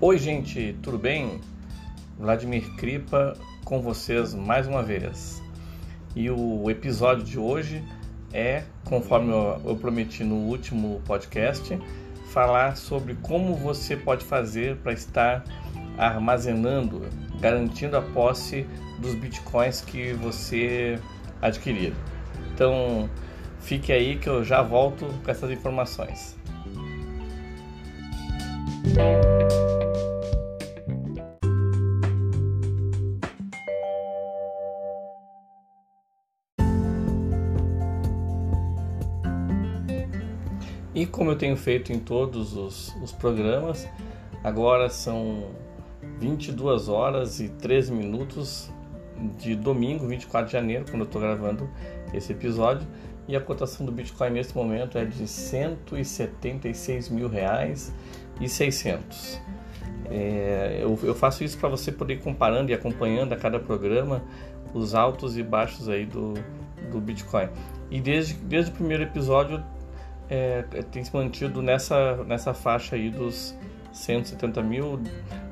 Oi, gente, tudo bem? Vladimir Kripa com vocês mais uma vez. E o episódio de hoje é, conforme eu prometi no último podcast, falar sobre como você pode fazer para estar armazenando, garantindo a posse dos bitcoins que você adquirir. Então, fique aí que eu já volto com essas informações. E como eu tenho feito em todos os, os programas, agora são 22 horas e 13 minutos de domingo, 24 de janeiro, quando eu estou gravando esse episódio. E a cotação do Bitcoin nesse momento é de 176 mil reais e 600. É, eu, eu, faço isso para você poder ir comparando e acompanhando a cada programa os altos e baixos aí do, do Bitcoin. E desde, desde o primeiro episódio é, tem se mantido nessa, nessa faixa aí dos 170 mil,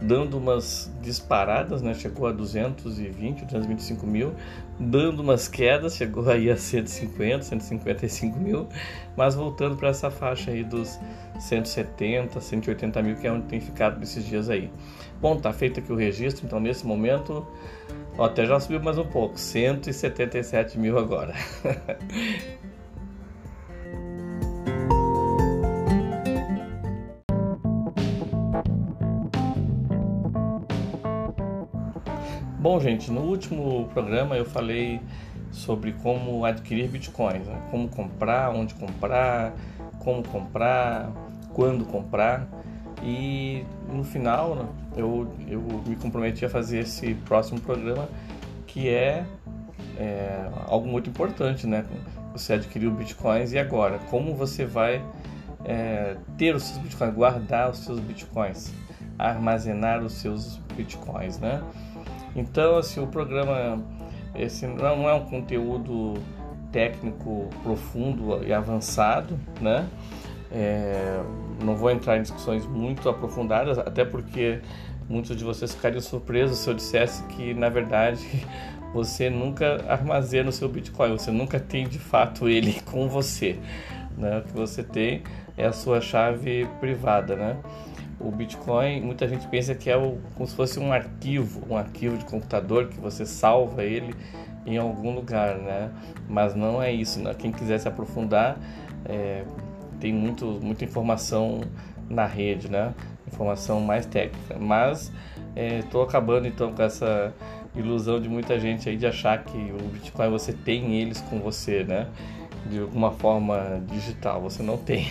dando umas disparadas, né? chegou a 220, 225 mil, dando umas quedas, chegou aí a 150, 155 mil, mas voltando para essa faixa aí dos 170, 180 mil, que é onde tem ficado nesses dias aí. Bom, tá feito aqui o registro, então nesse momento, até já subiu mais um pouco, 177 mil agora. Bom, gente, no último programa eu falei sobre como adquirir bitcoins, né? como comprar, onde comprar, como comprar, quando comprar. E no final né, eu, eu me comprometi a fazer esse próximo programa que é, é algo muito importante, né? Você adquiriu bitcoins e agora? Como você vai é, ter os seus bitcoins, guardar os seus bitcoins, armazenar os seus bitcoins, né? Então, assim, o programa esse não é um conteúdo técnico profundo e avançado, né? É, não vou entrar em discussões muito aprofundadas, até porque muitos de vocês ficariam surpresos se eu dissesse que, na verdade, você nunca armazena o seu Bitcoin, você nunca tem de fato ele com você. Né? O que você tem é a sua chave privada, né? O Bitcoin, muita gente pensa que é o, como se fosse um arquivo, um arquivo de computador que você salva ele em algum lugar, né? Mas não é isso, né? Quem quiser se aprofundar, é, tem muito, muita informação na rede, né? Informação mais técnica. Mas estou é, acabando então com essa ilusão de muita gente aí de achar que o Bitcoin você tem eles com você, né? De alguma forma digital, você não tem.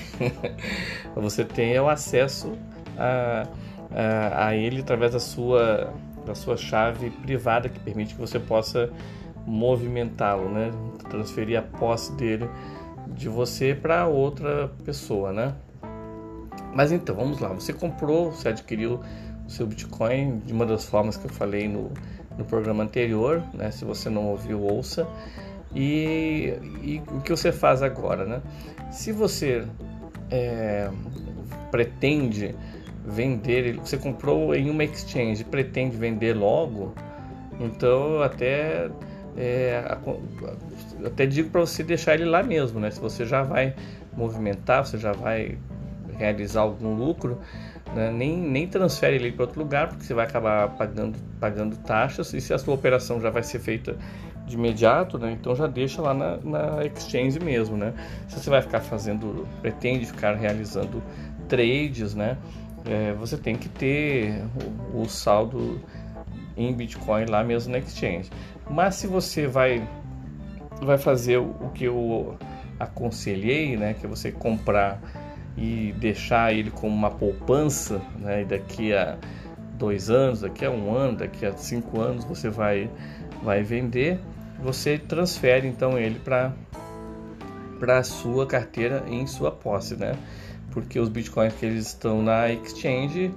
você tem é o acesso a, a, a ele através da sua, da sua chave privada que permite que você possa movimentá-lo, né? transferir a posse dele de você para outra pessoa, né? Mas então, vamos lá. Você comprou, você adquiriu o seu Bitcoin de uma das formas que eu falei no, no programa anterior, né? Se você não ouviu, ouça. E, e o que você faz agora, né? Se você é, pretende vender, você comprou em uma exchange pretende vender logo, então até é, até digo para você deixar ele lá mesmo, né? Se você já vai movimentar, você já vai realizar algum lucro, né? nem, nem transfere ele para outro lugar, porque você vai acabar pagando, pagando taxas, e se a sua operação já vai ser feita de imediato, né? então já deixa lá na, na exchange mesmo. Né? Se você vai ficar fazendo, pretende ficar realizando trades, né? É, você tem que ter o, o, saldo em Bitcoin lá mesmo na exchange. Mas se você vai, vai fazer o que eu aconselhei, né, que é você comprar e deixar ele como uma poupança, né, e daqui a dois anos, daqui a um ano, daqui a cinco anos você vai, vai vender, você transfere então ele para para sua carteira em sua posse, né? Porque os bitcoins que eles estão na exchange,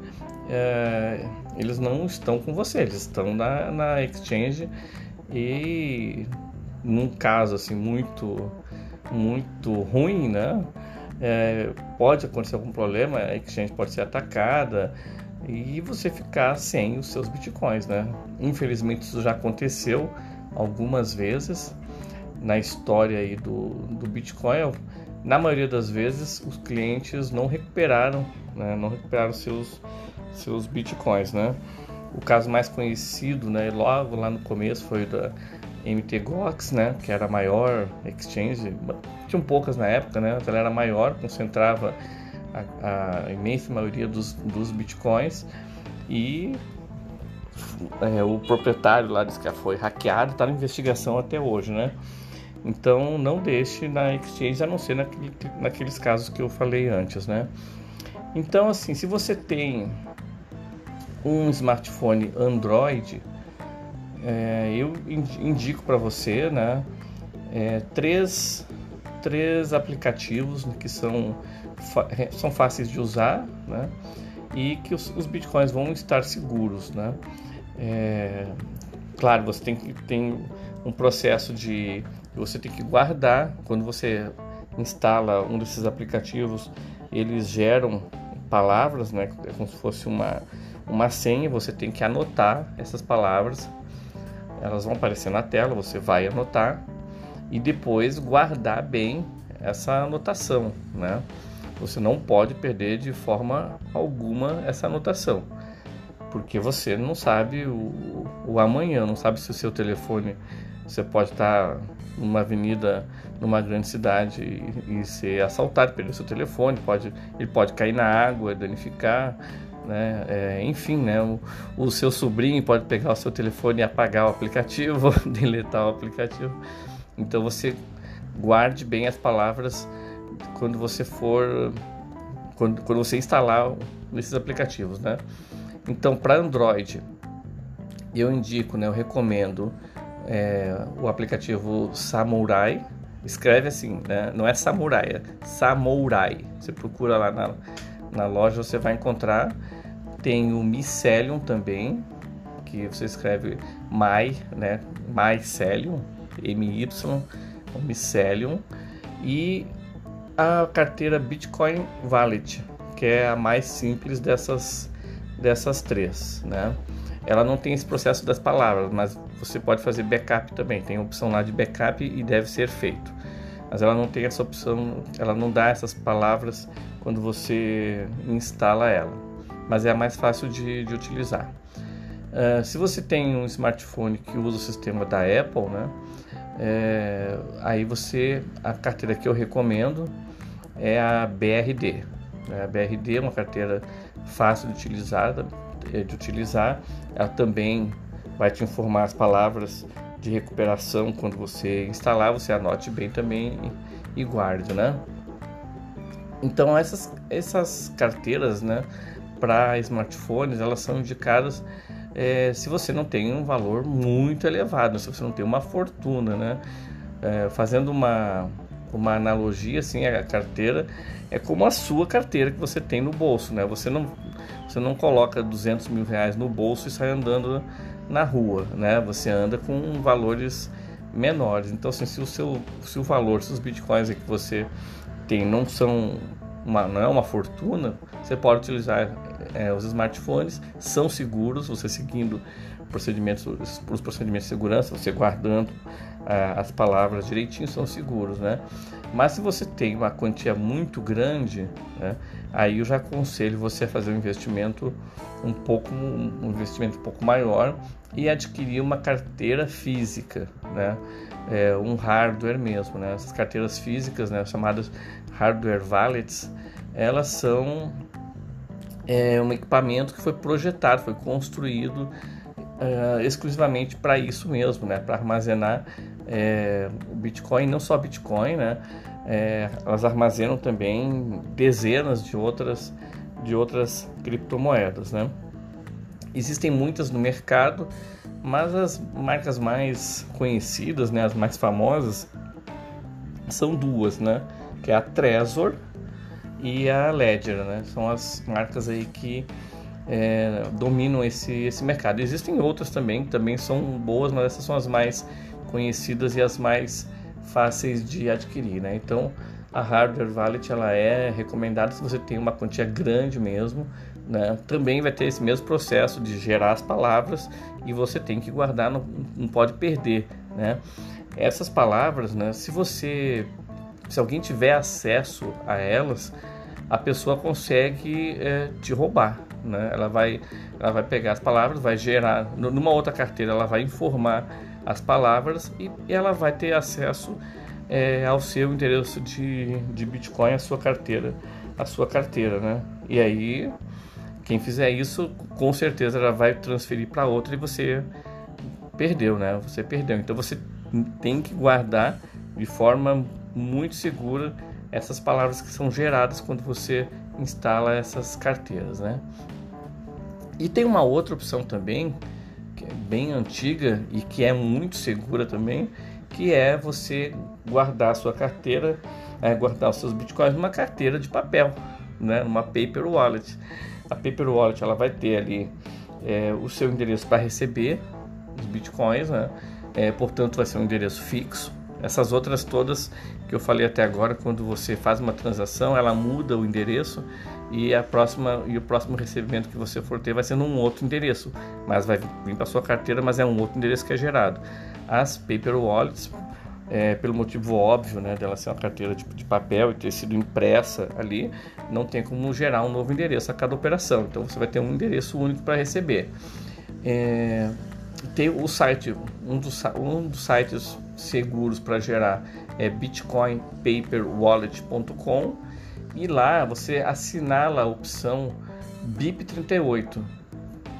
é, eles não estão com você, eles estão na, na exchange e num caso assim muito muito ruim, né? É, pode acontecer algum problema, a exchange pode ser atacada, e você ficar sem os seus bitcoins, né? Infelizmente isso já aconteceu algumas vezes na história aí do, do Bitcoin. Na maioria das vezes os clientes não recuperaram, né? Não recuperaram seus seus bitcoins, né? O caso mais conhecido, né? Logo lá no começo foi da MTGOX, né? Que era a maior exchange, tinham poucas na época, né? Ela era maior, concentrava a, a imensa maioria dos, dos bitcoins e é, o proprietário lá disse que foi hackeado, está na investigação até hoje, né? Então não deixe na exchange a não ser naquele, naqueles casos que eu falei antes, né? Então assim, se você tem um smartphone Android, é, eu indico para você, né? É, três, três aplicativos que são são fáceis de usar, né? E que os, os bitcoins vão estar seguros, né? É, claro, você tem que tem um processo de você tem que guardar quando você instala um desses aplicativos, eles geram palavras, né? É como se fosse uma uma senha. Você tem que anotar essas palavras. Elas vão aparecer na tela. Você vai anotar e depois guardar bem essa anotação, né? Você não pode perder de forma alguma essa anotação, porque você não sabe o, o amanhã, não sabe se o seu telefone você pode estar numa avenida numa grande cidade e, e ser assaltado, perder seu telefone, pode, ele pode cair na água, danificar, né? É, enfim, né? O, o, seu sobrinho pode pegar o seu telefone e apagar o aplicativo, deletar o aplicativo. Então você guarde bem as palavras quando você for quando, quando você instalar esses aplicativos, né? Então, para Android, eu indico, né? Eu recomendo é, o aplicativo Samurai. Escreve assim, né? Não é Samurai, é Samurai. Você procura lá na, na loja, você vai encontrar. Tem o Mycelium também, que você escreve My, né? Mycelium, M-Y, o Mycelium. E a carteira Bitcoin Wallet, que é a mais simples dessas, dessas três, né? Ela não tem esse processo das palavras, mas você pode fazer backup também. Tem a opção lá de backup e deve ser feito. Mas ela não tem essa opção, ela não dá essas palavras quando você instala ela. Mas é a mais fácil de, de utilizar. Uh, se você tem um smartphone que usa o sistema da Apple, né? É, aí você, a carteira que eu recomendo é a BRD. A BRD é uma carteira fácil de utilizar, de utilizar. Ela também vai te informar as palavras de recuperação quando você instalar, você anote bem também e guarde, né? Então essas, essas carteiras, né, para smartphones, elas são indicadas é, se você não tem um valor muito elevado, se você não tem uma fortuna, né? É, fazendo uma, uma analogia, assim, a carteira é como a sua carteira que você tem no bolso, né? Você não, você não coloca 200 mil reais no bolso e sai andando na rua, né? Você anda com valores menores. Então, assim, se o seu se o valor, se os bitcoins que você tem não são uma, não é uma fortuna, você pode utilizar é, os smartphones, são seguros, você seguindo procedimentos, os procedimentos de segurança, você guardando ah, as palavras direitinho, são seguros, né? Mas se você tem uma quantia muito grande, né, aí eu já aconselho você a fazer um investimento um pouco, um investimento um pouco maior e adquirir uma carteira física, né? É, um hardware mesmo, né? Essas carteiras físicas, né, chamadas hardware wallets, elas são é, um equipamento que foi projetado, foi construído uh, exclusivamente para isso mesmo, né? Para armazenar é, o Bitcoin, não só Bitcoin, né? É, elas armazenam também dezenas de outras de outras criptomoedas, né? Existem muitas no mercado, mas as marcas mais conhecidas, né, as mais famosas, são duas, né? Que é a Trezor e a Ledger, né? São as marcas aí que é, dominam esse, esse mercado. Existem outras também que também são boas, mas essas são as mais conhecidas e as mais fáceis de adquirir, né? Então, a Hardware Wallet ela é recomendada se você tem uma quantia grande mesmo, né, também vai ter esse mesmo processo de gerar as palavras e você tem que guardar, não, não pode perder, né? Essas palavras, né, se você, se alguém tiver acesso a elas, a pessoa consegue é, te roubar, né? Ela vai, ela vai pegar as palavras, vai gerar numa outra carteira, ela vai informar as palavras e, ela vai ter acesso é, ao seu endereço de, de Bitcoin, a sua carteira, a sua carteira, né? E aí quem fizer isso, com certeza já vai transferir para outra e você perdeu, né? Você perdeu. Então você tem que guardar de forma muito segura essas palavras que são geradas quando você instala essas carteiras, né? E tem uma outra opção também, que é bem antiga e que é muito segura também, que é você guardar a sua carteira, é, guardar os seus bitcoins numa carteira de papel, né? Numa paper wallet. A Paper Wallet ela vai ter ali é, o seu endereço para receber os bitcoins, né? É, portanto, vai ser um endereço fixo. Essas outras todas que eu falei até agora, quando você faz uma transação, ela muda o endereço e a próxima e o próximo recebimento que você for ter vai ser num outro endereço, mas vai vir para sua carteira, mas é um outro endereço que é gerado. As paper wallets é, pelo motivo óbvio, né, dela ser uma carteira de, de, papel e ter sido impressa ali, não tem como gerar um novo endereço a cada operação. Então você vai ter um endereço único para receber. É, tem o site, um dos, um dos sites seguros para gerar é bitcoinpaperwallet.com e lá você assinala a opção BIP38,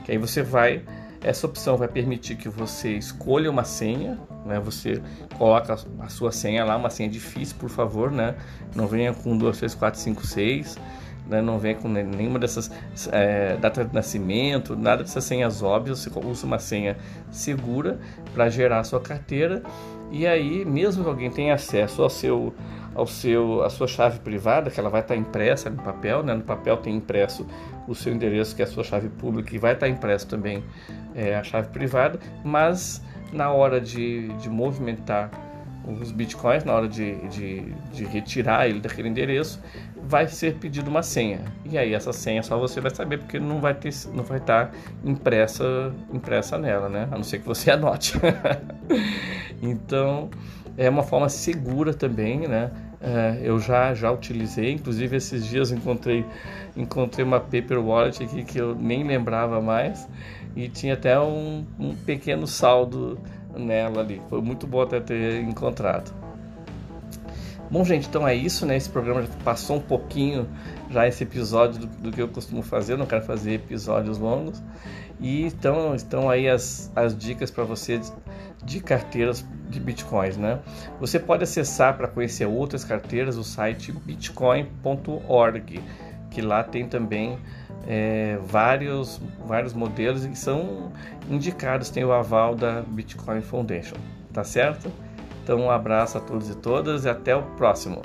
que aí você vai essa opção vai permitir que você escolha uma senha, né? Você coloca a sua senha lá, uma senha difícil, por favor, né? Não venha com 2, 3, 4, 5, 6, né? Não venha com nenhuma dessas é, data de nascimento, nada dessas senhas óbvias. Você usa uma senha segura para gerar a sua carteira e aí, mesmo que alguém tenha acesso ao seu ao seu, a sua chave privada, que ela vai estar impressa no papel, né? no papel tem impresso o seu endereço, que é a sua chave pública, e vai estar impresso também é, a chave privada, mas na hora de, de movimentar os bitcoins, na hora de, de, de, retirar ele daquele endereço, vai ser pedido uma senha. E aí essa senha só você vai saber porque não vai ter, não vai estar impressa, impressa nela, né? A não ser que você anote. então é uma forma segura também, né? É, eu já já utilizei, inclusive esses dias encontrei encontrei uma paper wallet aqui que eu nem lembrava mais e tinha até um, um pequeno saldo nela ali. Foi muito bom até ter encontrado. Bom, gente, então é isso, né? Esse programa já passou um pouquinho já esse episódio do, do que eu costumo fazer. Eu não quero fazer episódios longos. E então estão aí as, as dicas para você de, de carteiras de bitcoins, né? Você pode acessar para conhecer outras carteiras o site bitcoin.org, que lá tem também é, vários, vários modelos que são indicados, tem o aval da Bitcoin Foundation, tá certo? Então um abraço a todos e todas e até o próximo.